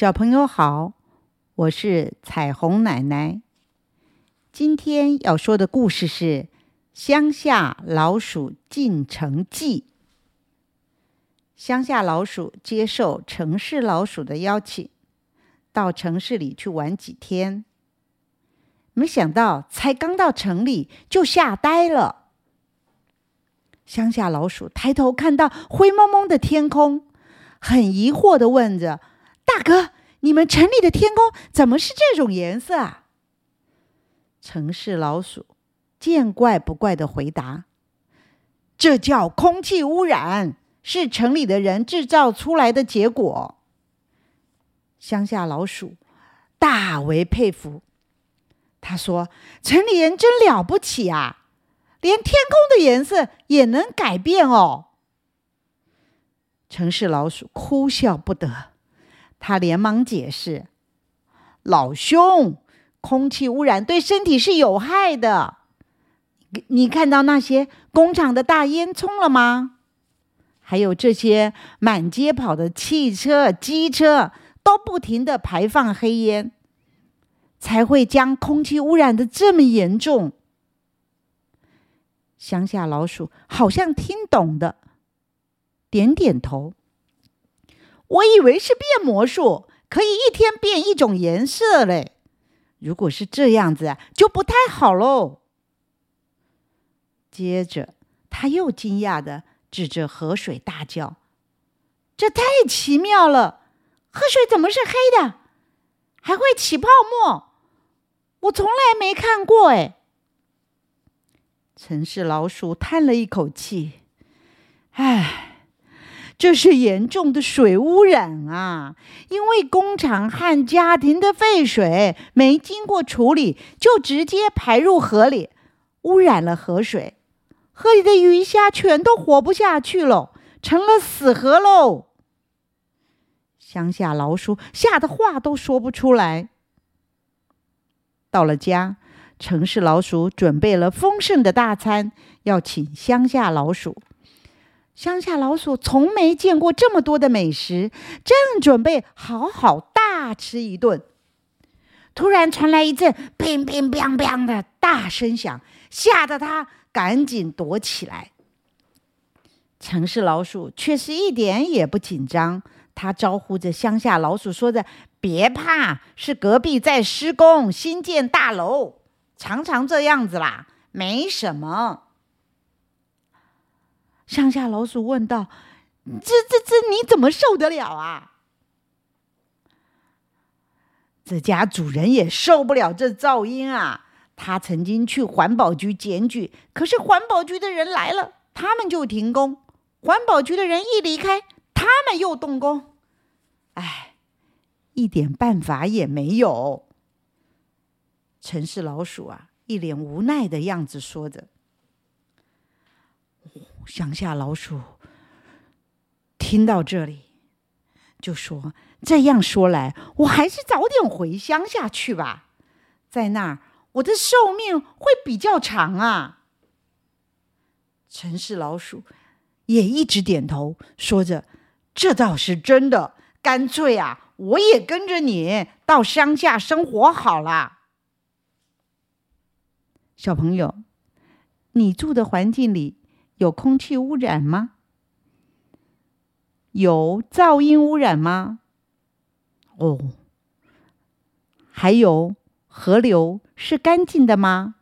小朋友好，我是彩虹奶奶。今天要说的故事是《乡下老鼠进城记》。乡下老鼠接受城市老鼠的邀请，到城市里去玩几天。没想到，才刚到城里就吓呆了。乡下老鼠抬头看到灰蒙蒙的天空，很疑惑的问着：“哥，你们城里的天空怎么是这种颜色啊？”城市老鼠见怪不怪的回答：“这叫空气污染，是城里的人制造出来的结果。”乡下老鼠大为佩服，他说：“城里人真了不起啊！”连天空的颜色也能改变哦！城市老鼠哭笑不得，他连忙解释：“老兄，空气污染对身体是有害的。你看到那些工厂的大烟囱了吗？还有这些满街跑的汽车、机车，都不停的排放黑烟，才会将空气污染的这么严重。”乡下老鼠好像听懂的，点点头。我以为是变魔术，可以一天变一种颜色嘞。如果是这样子，就不太好喽。接着，他又惊讶的指着河水大叫：“这太奇妙了！河水怎么是黑的？还会起泡沫？我从来没看过哎。”城市老鼠叹了一口气：“唉，这是严重的水污染啊！因为工厂和家庭的废水没经过处理，就直接排入河里，污染了河水。河里的鱼虾全都活不下去了，成了死河喽！”乡下老鼠吓得话都说不出来。到了家。城市老鼠准备了丰盛的大餐，要请乡下老鼠。乡下老鼠从没见过这么多的美食，正准备好好大吃一顿，突然传来一阵“乒乒乓乓”的大声响，吓得他赶紧躲起来。城市老鼠却是一点也不紧张，他招呼着乡下老鼠，说着：“别怕，是隔壁在施工新建大楼。”常常这样子啦，没什么。乡下老鼠问道：“这、这、这，你怎么受得了啊？”这家主人也受不了这噪音啊！他曾经去环保局检举，可是环保局的人来了，他们就停工；环保局的人一离开，他们又动工。哎，一点办法也没有。城市老鼠啊，一脸无奈的样子，说着。乡下老鼠听到这里，就说：“这样说来，我还是早点回乡下去吧，在那儿我的寿命会比较长啊。”城市老鼠也一直点头，说着：“这倒是真的，干脆啊，我也跟着你到乡下生活好了。”小朋友，你住的环境里有空气污染吗？有噪音污染吗？哦，还有河流是干净的吗？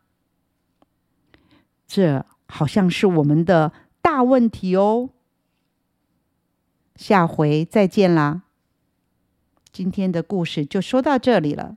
这好像是我们的大问题哦。下回再见啦！今天的故事就说到这里了。